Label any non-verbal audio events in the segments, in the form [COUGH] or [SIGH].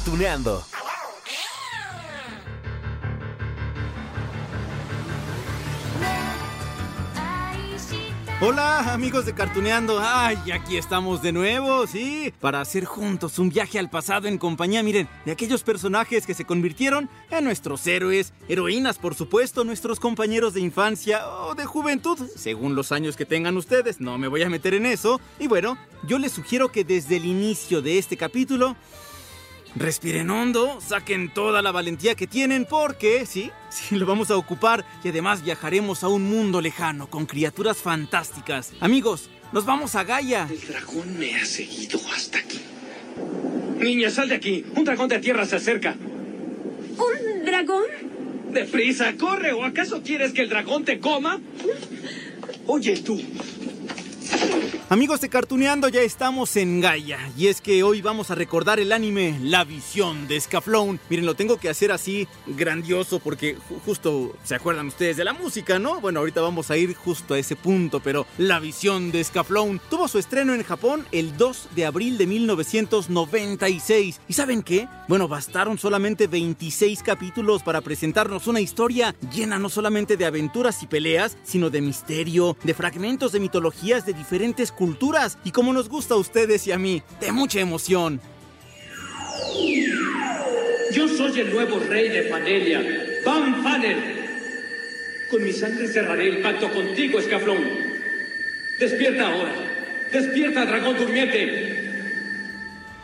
Cartuneando. Hola amigos de Cartuneando, ay, aquí estamos de nuevo, sí, para hacer juntos un viaje al pasado en compañía, miren, de aquellos personajes que se convirtieron en nuestros héroes, heroínas por supuesto, nuestros compañeros de infancia o de juventud, según los años que tengan ustedes, no me voy a meter en eso, y bueno, yo les sugiero que desde el inicio de este capítulo Respiren hondo, saquen toda la valentía que tienen porque, sí, [LAUGHS] sí, lo vamos a ocupar y además viajaremos a un mundo lejano con criaturas fantásticas. Amigos, nos vamos a Gaia. El dragón me ha seguido hasta aquí. Niña, sal de aquí. Un dragón de tierra se acerca. ¿Un dragón? ¡Deprisa, corre! ¿O acaso quieres que el dragón te coma? Oye, tú, Amigos de Cartuneando, ya estamos en Gaia. Y es que hoy vamos a recordar el anime La Visión de Scaflón. Miren, lo tengo que hacer así grandioso porque justo se acuerdan ustedes de la música, ¿no? Bueno, ahorita vamos a ir justo a ese punto, pero La Visión de Scaflón tuvo su estreno en Japón el 2 de abril de 1996. ¿Y saben qué? Bueno, bastaron solamente 26 capítulos para presentarnos una historia llena no solamente de aventuras y peleas, sino de misterio, de fragmentos de mitologías de diferentes culturas y como nos gusta a ustedes y a mí, de mucha emoción. yo soy el nuevo rey de Panelia, Van Fanel. Con mi sangre cerraré el pacto contigo, Escaflón. Despierta ahora. Despierta, dragón durmiente.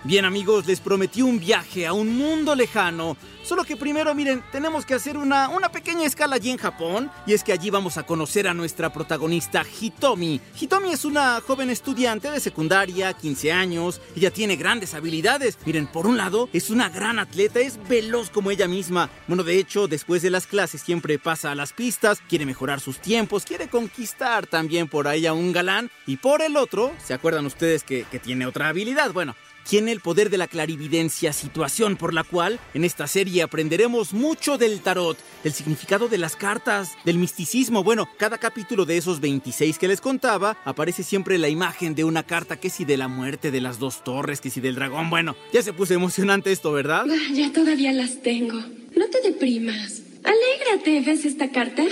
Bien amigos, les prometí un viaje a un mundo lejano. Solo que primero, miren, tenemos que hacer una, una pequeña escala allí en Japón. Y es que allí vamos a conocer a nuestra protagonista Hitomi. Hitomi es una joven estudiante de secundaria, 15 años. Ella tiene grandes habilidades. Miren, por un lado, es una gran atleta, es veloz como ella misma. Bueno, de hecho, después de las clases siempre pasa a las pistas, quiere mejorar sus tiempos, quiere conquistar también por ahí a un galán. Y por el otro, ¿se acuerdan ustedes que, que tiene otra habilidad? Bueno, tiene el poder de la clarividencia, situación por la cual en esta serie aprenderemos mucho del tarot, del significado de las cartas, del misticismo. Bueno, cada capítulo de esos 26 que les contaba aparece siempre la imagen de una carta que si de la muerte de las dos torres, que si del dragón. Bueno, ya se puso emocionante esto, ¿verdad? Ah, [LAUGHS] ya todavía las tengo. No te deprimas. Alégrate, ¿ves esta carta?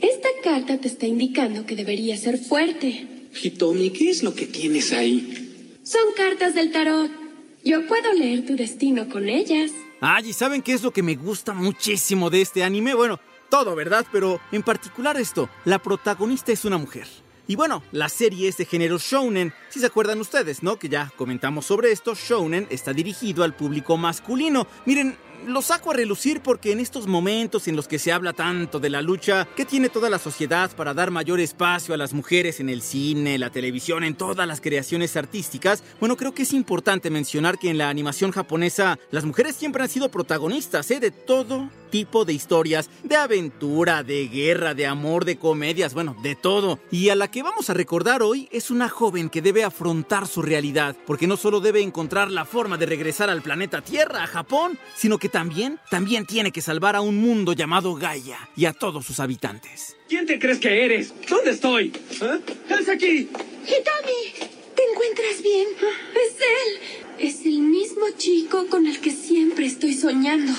Esta carta te está indicando que deberías ser fuerte. Hitomi, ¿qué es lo que tienes ahí? Son cartas del tarot. Yo puedo leer tu destino con ellas. Ay, ¿y saben qué es lo que me gusta muchísimo de este anime? Bueno, todo, ¿verdad? Pero en particular esto, la protagonista es una mujer. Y bueno, la serie es de género shounen. Si se acuerdan ustedes, ¿no? Que ya comentamos sobre esto, shounen está dirigido al público masculino. Miren, lo saco a relucir porque en estos momentos en los que se habla tanto de la lucha que tiene toda la sociedad para dar mayor espacio a las mujeres en el cine, la televisión, en todas las creaciones artísticas, bueno, creo que es importante mencionar que en la animación japonesa las mujeres siempre han sido protagonistas, ¿eh? De todo tipo de historias, de aventura, de guerra, de amor, de comedias, bueno, de todo. Y a la que vamos a recordar hoy es una joven que debe afrontar su realidad, porque no solo debe encontrar la forma de regresar al planeta Tierra, a Japón, sino que también, también tiene que salvar a un mundo llamado Gaia y a todos sus habitantes. ¿Quién te crees que eres? ¿Dónde estoy? ¿Eh? ¡Es aquí! ¡Hitomi! ¿Te encuentras bien? Es él. Es el mismo chico con el que siempre estoy soñando.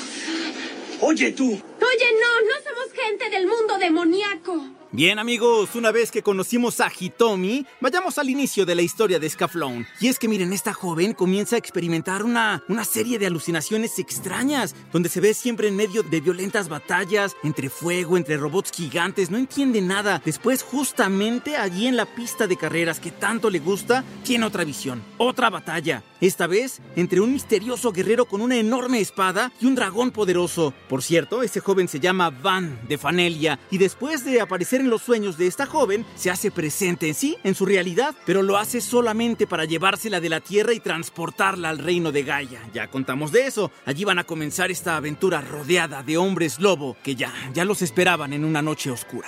Oye tú. Oye, no, no somos gente del mundo demoníaco. Bien amigos, una vez que conocimos a Hitomi, vayamos al inicio de la historia de Scaflón. Y es que miren, esta joven comienza a experimentar una, una serie de alucinaciones extrañas, donde se ve siempre en medio de violentas batallas, entre fuego, entre robots gigantes, no entiende nada. Después, justamente allí en la pista de carreras que tanto le gusta, tiene otra visión, otra batalla. Esta vez, entre un misterioso guerrero con una enorme espada y un dragón poderoso. Por cierto, ese joven se llama Van de Fanelia, y después de aparecer en los sueños de esta joven, se hace presente en sí, en su realidad, pero lo hace solamente para llevársela de la Tierra y transportarla al reino de Gaia. Ya contamos de eso. Allí van a comenzar esta aventura rodeada de hombres lobo que ya, ya los esperaban en una noche oscura.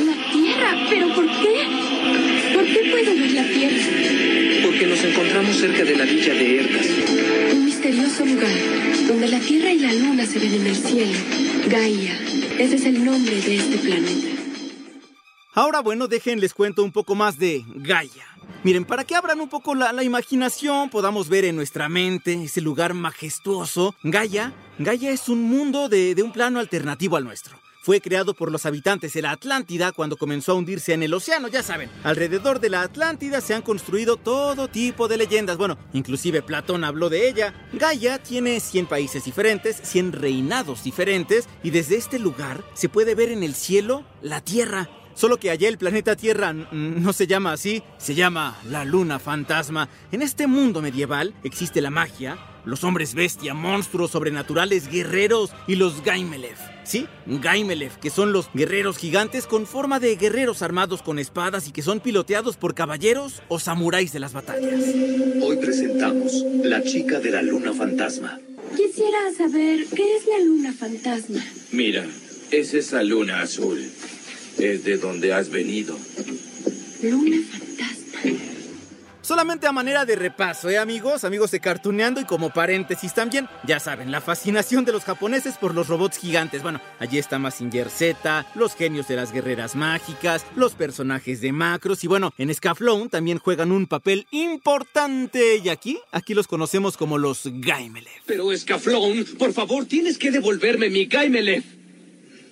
La Tierra, pero ¿por qué? ¿Por qué puedo nos encontramos cerca de la villa de Erdas. Un misterioso lugar donde la Tierra y la Luna se ven en el cielo. Gaia. Ese es el nombre de este planeta. Ahora bueno, dejen les cuento un poco más de Gaia. Miren, para que abran un poco la, la imaginación, podamos ver en nuestra mente ese lugar majestuoso, Gaia, Gaia es un mundo de, de un plano alternativo al nuestro. Fue creado por los habitantes de la Atlántida cuando comenzó a hundirse en el océano, ya saben. Alrededor de la Atlántida se han construido todo tipo de leyendas. Bueno, inclusive Platón habló de ella. Gaia tiene 100 países diferentes, 100 reinados diferentes y desde este lugar se puede ver en el cielo la Tierra. Solo que allá el planeta Tierra no se llama así, se llama la Luna Fantasma. En este mundo medieval existe la magia, los hombres bestia, monstruos sobrenaturales, guerreros y los Gaimelev. Sí, Gaimelev, que son los guerreros gigantes con forma de guerreros armados con espadas y que son piloteados por caballeros o samuráis de las batallas. Hoy presentamos La chica de la luna fantasma. Quisiera saber qué es la luna fantasma. Mira, es esa luna azul. Es de donde has venido. Luna fantasma. Solamente a manera de repaso, ¿eh, amigos? Amigos de Cartuneando y como paréntesis también, ya saben, la fascinación de los japoneses por los robots gigantes. Bueno, allí está Mazinger Z, los genios de las guerreras mágicas, los personajes de Macros y bueno, en Scaflón también juegan un papel importante. Y aquí, aquí los conocemos como los Gaimelev. Pero Escaflón, por favor, tienes que devolverme mi Gaimelev.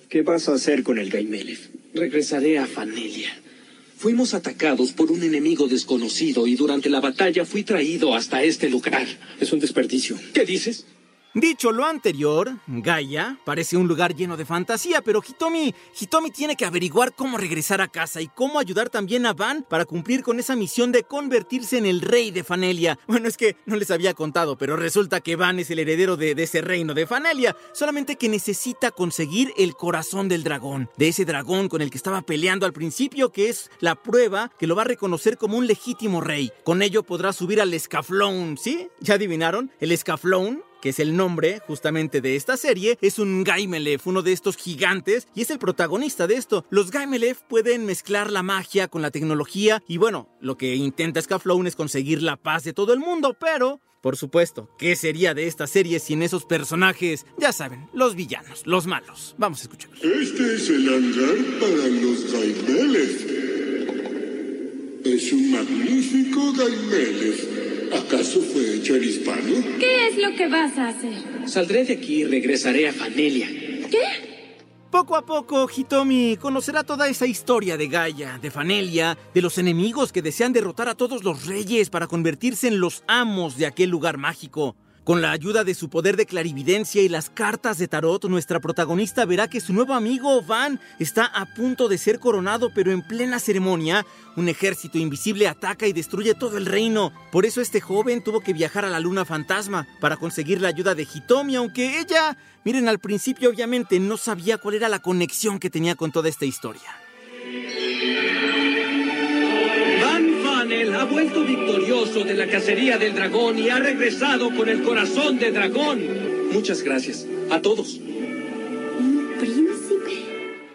¿Qué vas a hacer con el Gaimelev? Regresaré a Fanelia. Fuimos atacados por un enemigo desconocido y durante la batalla fui traído hasta este lugar. Es un desperdicio. ¿Qué dices? Dicho lo anterior, Gaia parece un lugar lleno de fantasía, pero Hitomi, Hitomi tiene que averiguar cómo regresar a casa y cómo ayudar también a Van para cumplir con esa misión de convertirse en el rey de Fanelia. [LAUGHS] Bueno, es que no les había contado, pero resulta que Van es el heredero de, ese reino de Fanelia, solamente que necesita conseguir el corazón del dragón, de ese dragón con el que estaba peleando al principio, que es la prueba que lo va a reconocer como un legítimo rey. Con ello podrá subir al escaflón, ¿sí? ¿Ya adivinaron? El escaflón que es el nombre justamente de esta serie, es un Gaimelev, uno de estos gigantes, y es el protagonista de esto. Los Gaimelev pueden mezclar la magia con la tecnología, y bueno, lo que intenta Scaflón es conseguir la paz de todo el mundo, pero... Por supuesto, ¿qué sería de esta serie sin esos personajes? Ya saben, los villanos, los malos. Vamos a escuchar. Este es el hangar para los Gaimeles. Es un magnífico Gaimeles. ¿Acaso fue hecho en hispano? ¿Qué es lo que vas a hacer? Saldré de aquí y regresaré a Fanelia. ¿Qué? Poco a poco, Hitomi conocerá toda esa historia de Gaia, de Fanelia, de los enemigos que desean derrotar a todos los reyes para convertirse en los amos de aquel lugar mágico. Con la ayuda de su poder de clarividencia y las cartas de tarot, nuestra protagonista verá que su nuevo amigo Van está a punto de ser coronado, pero en plena ceremonia, un ejército invisible ataca y destruye todo el reino. Por eso este joven tuvo que viajar a la luna fantasma para conseguir la ayuda de Hitomi, aunque ella, miren, al principio obviamente no sabía cuál era la conexión que tenía con toda esta historia. Ha vuelto victorioso de la cacería del dragón y ha regresado con el corazón de dragón. Muchas gracias. A todos.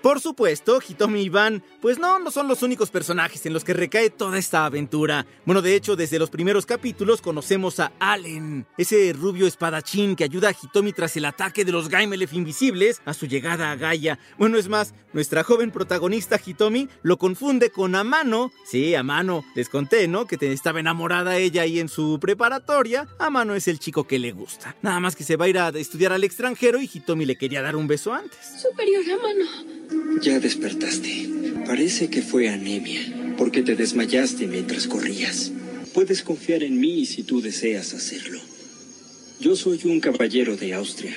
Por supuesto, Hitomi y Van, pues no, no son los únicos personajes en los que recae toda esta aventura. Bueno, de hecho, desde los primeros capítulos conocemos a Allen, ese rubio espadachín que ayuda a Hitomi tras el ataque de los Gaimelev invisibles a su llegada a Gaia. Bueno, es más, nuestra joven protagonista Hitomi lo confunde con Amano. Sí, Amano, les conté, ¿no? Que estaba enamorada ella ahí en su preparatoria. Amano es el chico que le gusta. Nada más que se va a ir a estudiar al extranjero y Hitomi le quería dar un beso antes. Superior a mano. Ya despertaste. Parece que fue anemia, porque te desmayaste mientras corrías. Puedes confiar en mí si tú deseas hacerlo. Yo soy un caballero de Austria,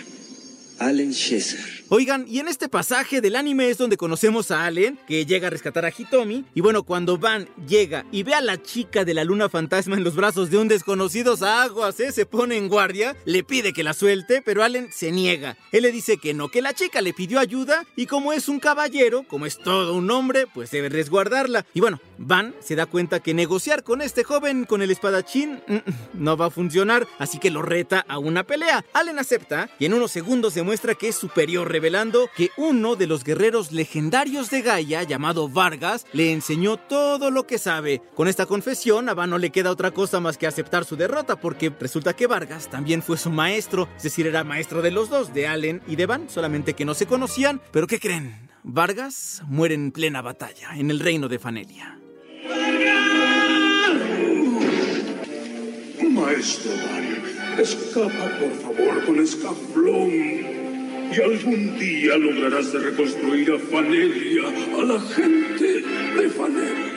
Allen Schesser. Oigan, y en este pasaje del anime es donde conocemos a Allen, que llega a rescatar a Hitomi. Y bueno, cuando Van llega y ve a la chica de la luna fantasma en los brazos de un desconocido aguas, ¿eh? se pone en guardia, le pide que la suelte, pero Allen se niega. Él le dice que no, que la chica le pidió ayuda y como es un caballero, como es todo un hombre, pues debe resguardarla. Y bueno, Van se da cuenta que negociar con este joven, con el espadachín, mm, mm, no va a funcionar, así que lo reta a una pelea. Allen acepta y en unos segundos demuestra que es superior, revelando que uno de los guerreros legendarios de Gaia, llamado Vargas, le enseñó todo lo que sabe. Con esta confesión, a Van no le queda otra cosa más que aceptar su derrota, porque resulta que Vargas también fue su maestro, es decir, era maestro de los dos, de Allen y de Van, solamente que no se conocían. Pero ¿qué creen? Vargas muere en plena batalla, en el reino de Fanelia. Maestro Dario, escapa por favor con Escaflón. Y algún día lograrás reconstruir a Fanelia, a la gente de Fanelia.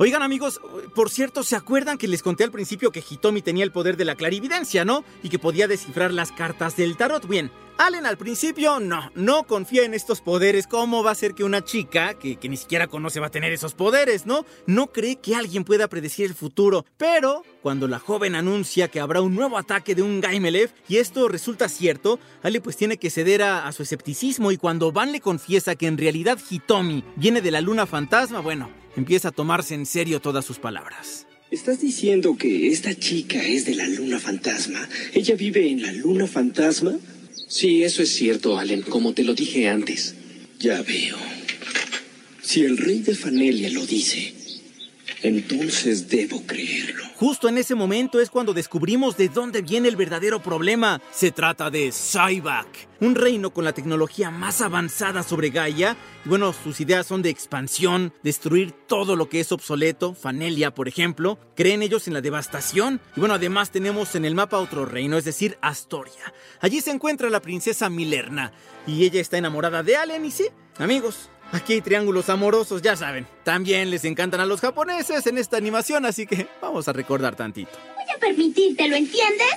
Oigan amigos, por cierto, ¿se acuerdan que les conté al principio que Hitomi tenía el poder de la clarividencia, no? Y que podía descifrar las cartas del tarot. Bien, Allen al principio no, no confía en estos poderes. ¿Cómo va a ser que una chica que, ni siquiera conoce va a tener esos poderes, no? No cree que alguien pueda predecir el futuro. Pero cuando la joven anuncia que habrá un nuevo ataque de un Gaimelev y esto resulta cierto, Ale pues tiene que ceder a su escepticismo y cuando Van le confiesa que en realidad Hitomi viene de la luna fantasma, bueno, empieza a tomarse en serio todas sus palabras. ¿Estás diciendo que esta chica es de la luna fantasma? ¿Ella vive en la luna fantasma? Sí, eso es cierto, Allen, como te lo dije antes. Ya veo. Si el rey de Fanelia lo dice, entonces debo creerlo. Justo en ese momento es cuando descubrimos de dónde viene el verdadero problema. Se trata de Cybac, un reino con la tecnología más avanzada sobre Gaia. Y bueno, sus ideas son de expansión, destruir todo lo que es obsoleto, Fanelia, por ejemplo. Creen ellos en la devastación. Y bueno, además tenemos en el mapa otro reino, es decir, Astoria. Allí se encuentra la princesa Milerna. Y ella está enamorada de Allen y sí, amigos, Aquí hay triángulos amorosos, ya saben. También les encantan a los japoneses en esta animación, así que vamos a recordar tantito. Voy a permitírtelo, ¿entiendes?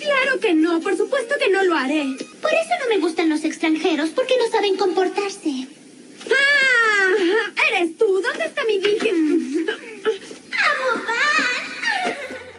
Claro que no, por supuesto que no lo haré. Por eso no me gustan los extranjeros, porque no saben comportarse. ¡Ah! ¡Eres tú! ¿Dónde está mi virgen?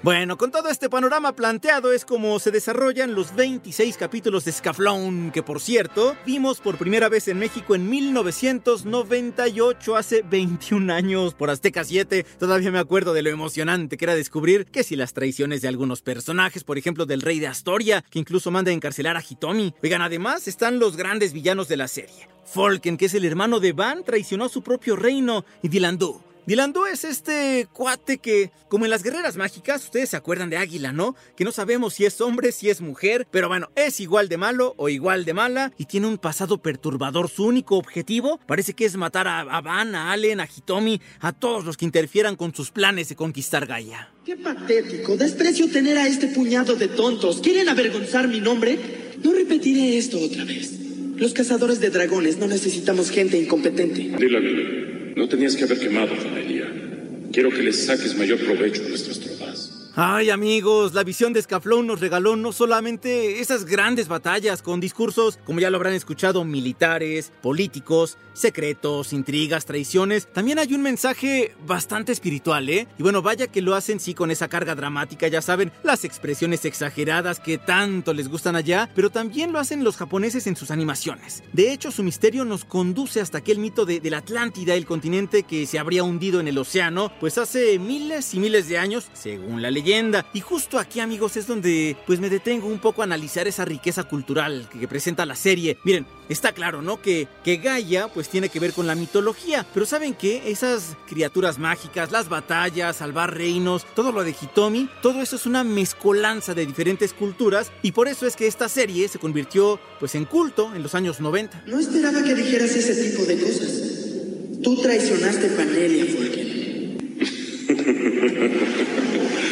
Bueno, con todo este panorama planteado es como se desarrollan los 26 capítulos de Scaflón, que por cierto, vimos por primera vez en México en 1998, hace 21 años, por Azteca 7. Todavía me acuerdo de lo emocionante que era descubrir que si las traiciones de algunos personajes, por ejemplo del rey de Astoria, que incluso manda a encarcelar a Hitomi. Oigan, además están los grandes villanos de la serie. Folken, que es el hermano de Van, traicionó a su propio reino, y Dilandu, Dilandú es este cuate que, como en las guerreras mágicas, ustedes se acuerdan de Águila, ¿no? Que no sabemos si es hombre, si es mujer, pero bueno, es igual de malo o igual de mala y tiene un pasado perturbador. Su único objetivo parece que es matar a, a Van, a Allen, a Hitomi, a todos los que interfieran con sus planes de conquistar Gaia. ¡Qué patético! Desprecio tener a este puñado de tontos. ¿Quieren avergonzar mi nombre? No repetiré esto otra vez. Los cazadores de dragones no necesitamos gente incompetente. Dylan, no tenías que haber quemado, Fanelia. Quiero que les saques mayor provecho a nuestras tropas. Ay amigos, la visión de Scaflón nos regaló no solamente esas grandes batallas con discursos, como ya lo habrán escuchado, militares, políticos, secretos, intrigas, traiciones, también hay un mensaje bastante espiritual, ¿eh? Y bueno, vaya que lo hacen sí con esa carga dramática, ya saben, las expresiones exageradas que tanto les gustan allá, pero también lo hacen los japoneses en sus animaciones. De hecho, su misterio nos conduce hasta aquel mito de la Atlántida, el continente que se habría hundido en el océano, pues hace miles y miles de años, según la leyenda. Y justo aquí, amigos, es donde pues me detengo un poco a analizar esa riqueza cultural que, que presenta la serie. Miren, está claro, ¿no? Que, que Gaia pues tiene que ver con la mitología, pero ¿saben qué? Esas criaturas mágicas, las batallas, salvar reinos, todo lo de Hitomi, todo eso es una mezcolanza de diferentes culturas y por eso es que esta serie se convirtió pues en culto en los años 90. No esperaba que dijeras ese tipo de cosas. Tú traicionaste Panelia, Volken. [LAUGHS]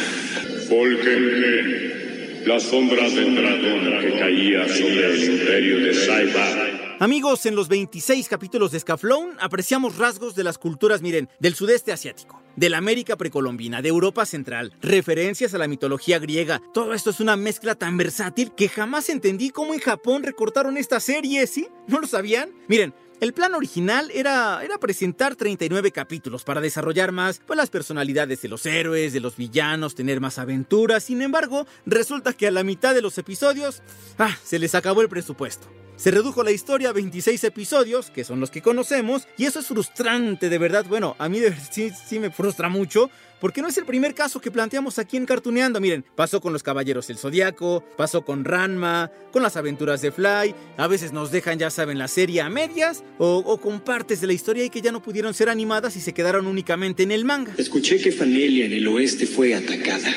Volken, la sombra del dragón que caía sobre el imperio de Saiba. Amigos, en los 26 capítulos de Scaflón apreciamos rasgos de las culturas, miren, del sudeste asiático, de la América precolombina, de Europa central, referencias a la mitología griega. Todo esto es una mezcla tan versátil que jamás entendí cómo en Japón recortaron esta serie, ¿sí? ¿No lo sabían? Miren, el plan original era, era presentar 39 capítulos para desarrollar más pues, las personalidades de los héroes, de los villanos, tener más aventuras. Sin embargo, resulta que a la mitad de los episodios, ah, se les acabó el presupuesto. Se redujo la historia a 26 episodios, que son los que conocemos, y eso es frustrante, de verdad. Bueno, a mí de verdad sí, sí me frustra mucho, porque no es el primer caso que planteamos aquí en Cartuneando. Miren, pasó con los Caballeros del Zodiaco, pasó con Ranma, con las aventuras de Fly, a veces nos dejan, ya saben, la serie a medias, o, o con partes de la historia y que ya no pudieron ser animadas y se quedaron únicamente en el manga. Escuché que Fanelia en el oeste fue atacada.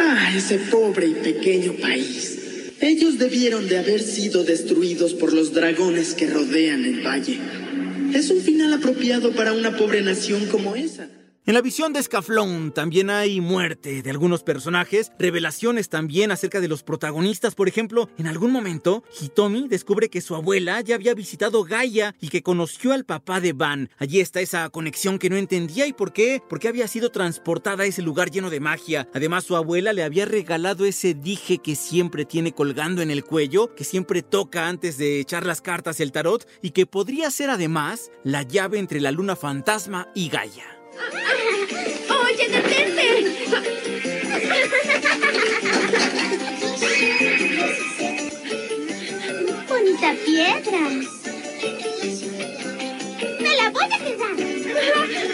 Ah, ese pobre y pequeño país. Ellos debieron de haber sido destruidos por los dragones que rodean el valle. Es un final apropiado para una pobre nación como esa. En la visión de Scaflón también hay muerte de algunos personajes, revelaciones también acerca de los protagonistas. Por ejemplo, en algún momento, Hitomi descubre que su abuela ya había visitado Gaia y que conoció al papá de Van. Allí está esa conexión que no entendía y por qué, porque había sido transportada a ese lugar lleno de magia. Además, su abuela le había regalado ese dije que siempre tiene colgando en el cuello, que siempre toca antes de echar las cartas el tarot y que podría ser además la llave entre la luna fantasma y Gaia. ¡Oye, detente! Bonita piedra. ¡Me la voy a quedar!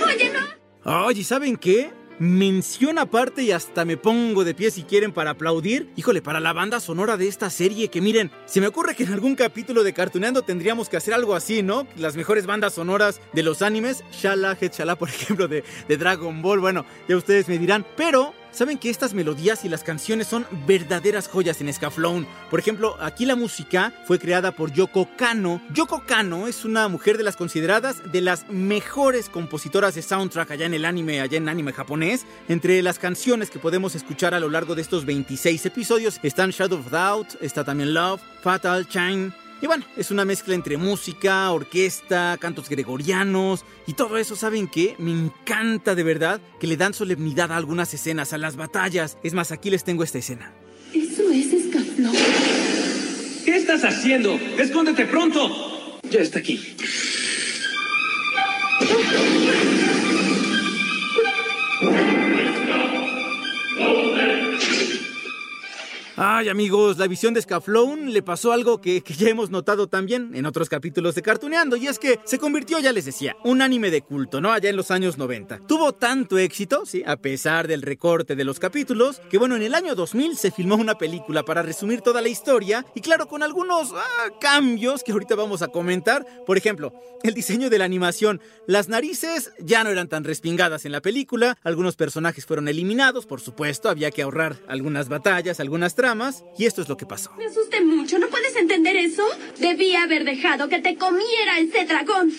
Oye, no. Oye, ¿saben qué? Mención aparte y hasta me pongo de pie si quieren para aplaudir. Híjole, para la banda sonora de esta serie, que miren, se me ocurre que en algún capítulo de Cartuneando tendríamos que hacer algo así, ¿no? Las mejores bandas sonoras de los animes, Shala, Shala, por [LAUGHS] ejemplo, de, de Dragon Ball, bueno, ya ustedes me dirán, pero Saben que estas melodías y las canciones son verdaderas joyas en Scaflón. Por ejemplo, aquí la música fue creada por Yoko Kano. Yoko Kano es una mujer de las consideradas de las mejores compositoras de soundtrack allá en el anime, allá en anime japonés. Entre las canciones que podemos escuchar a lo largo de estos 26 episodios están Shadow of Doubt, está también Love, Fatal, Chime, y bueno, es una mezcla entre música, orquesta, cantos gregorianos y todo eso, ¿saben qué? Me encanta de verdad que le dan solemnidad a algunas escenas, a las batallas. Es más, aquí les tengo esta escena. Eso es escaflón. ¿Qué estás haciendo? ¡Escóndete pronto! Ya está aquí. Ay amigos, la visión de Scaflón le pasó algo que, que, ya hemos notado también en otros capítulos de Cartuneando y es que se convirtió, ya les decía, un anime de culto, ¿no? Allá en los años 90. Tuvo tanto éxito, sí, a pesar del recorte de los capítulos, que bueno, en el año 2000 se filmó una película para resumir toda la historia y claro, con algunos ah, cambios que ahorita vamos a comentar. Por ejemplo, el diseño de la animación. Las narices ya no eran tan respingadas en la película, algunos personajes fueron eliminados, por supuesto, había que ahorrar algunas batallas, algunas tramas y esto es lo que pasó. Me asusté mucho, ¿no puedes entender eso? Debía haber dejado que te comiera ese dragón.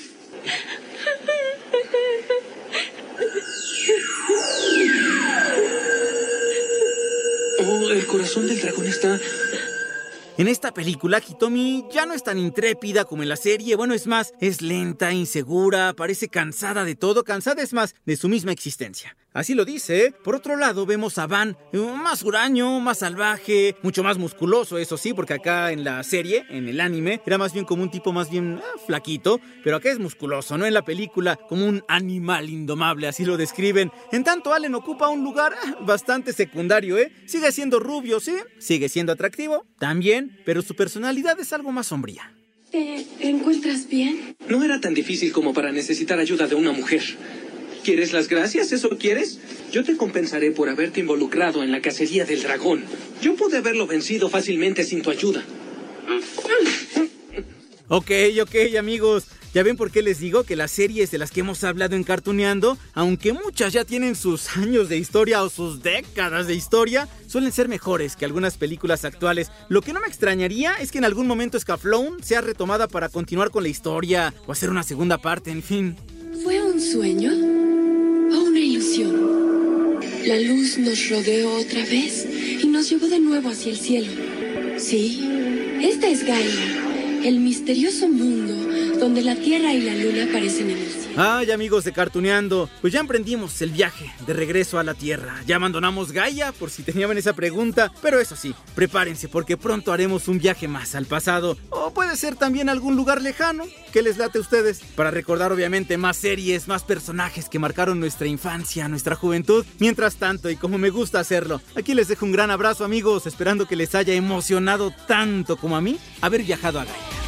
Oh, el corazón del dragón está en esta película, Hitomi ya no es tan intrépida como en la serie. Bueno, es más, es lenta, insegura, parece cansada de todo, cansada es más de su misma existencia. Así lo dice. Por otro lado, vemos a Van, eh, más huraño, más salvaje, mucho más musculoso, eso sí, porque acá en la serie, en el anime, era más bien como un tipo más bien ah, flaquito, pero acá es musculoso, ¿no? En la película, como un animal indomable, así lo describen. En tanto, Allen ocupa un lugar ah, bastante secundario, ¿eh? Sigue siendo rubio, sí, sigue siendo atractivo, también, pero su personalidad es algo más sombría. ¿Te encuentras bien? No era tan difícil como para necesitar ayuda de una mujer. ¿Quieres las gracias? ¿Eso quieres? Yo te compensaré por haberte involucrado en la cacería del dragón. Yo pude haberlo vencido fácilmente sin tu ayuda. Ok, ok, amigos. Ya ven por qué les digo que las series de las que hemos hablado en Cartuneando, aunque muchas ya tienen sus [LAUGHS] años de historia o sus décadas de historia, suelen ser mejores que algunas películas actuales. Lo que no me extrañaría es que en algún momento Scaflón sea retomada para continuar con la historia o hacer una segunda parte, en fin. ¿Fue un sueño o una ilusión? La luz nos rodeó otra vez y nos llevó de nuevo hacia el cielo. Sí, esta es Gaia, el misterioso mundo donde la Tierra y la Luna aparecen en el cielo. Ay amigos de Cartuneando, pues ya emprendimos el viaje de regreso a la Tierra. Ya abandonamos Gaia por si tenían esa pregunta, pero eso sí, prepárense porque pronto haremos un viaje más al pasado o puede ser también algún lugar lejano que les late a ustedes para recordar obviamente más series, más personajes que marcaron nuestra infancia, nuestra juventud. Mientras tanto, y como me gusta hacerlo, aquí les dejo un gran abrazo amigos, esperando que les haya emocionado tanto como a mí haber viajado a Gaia.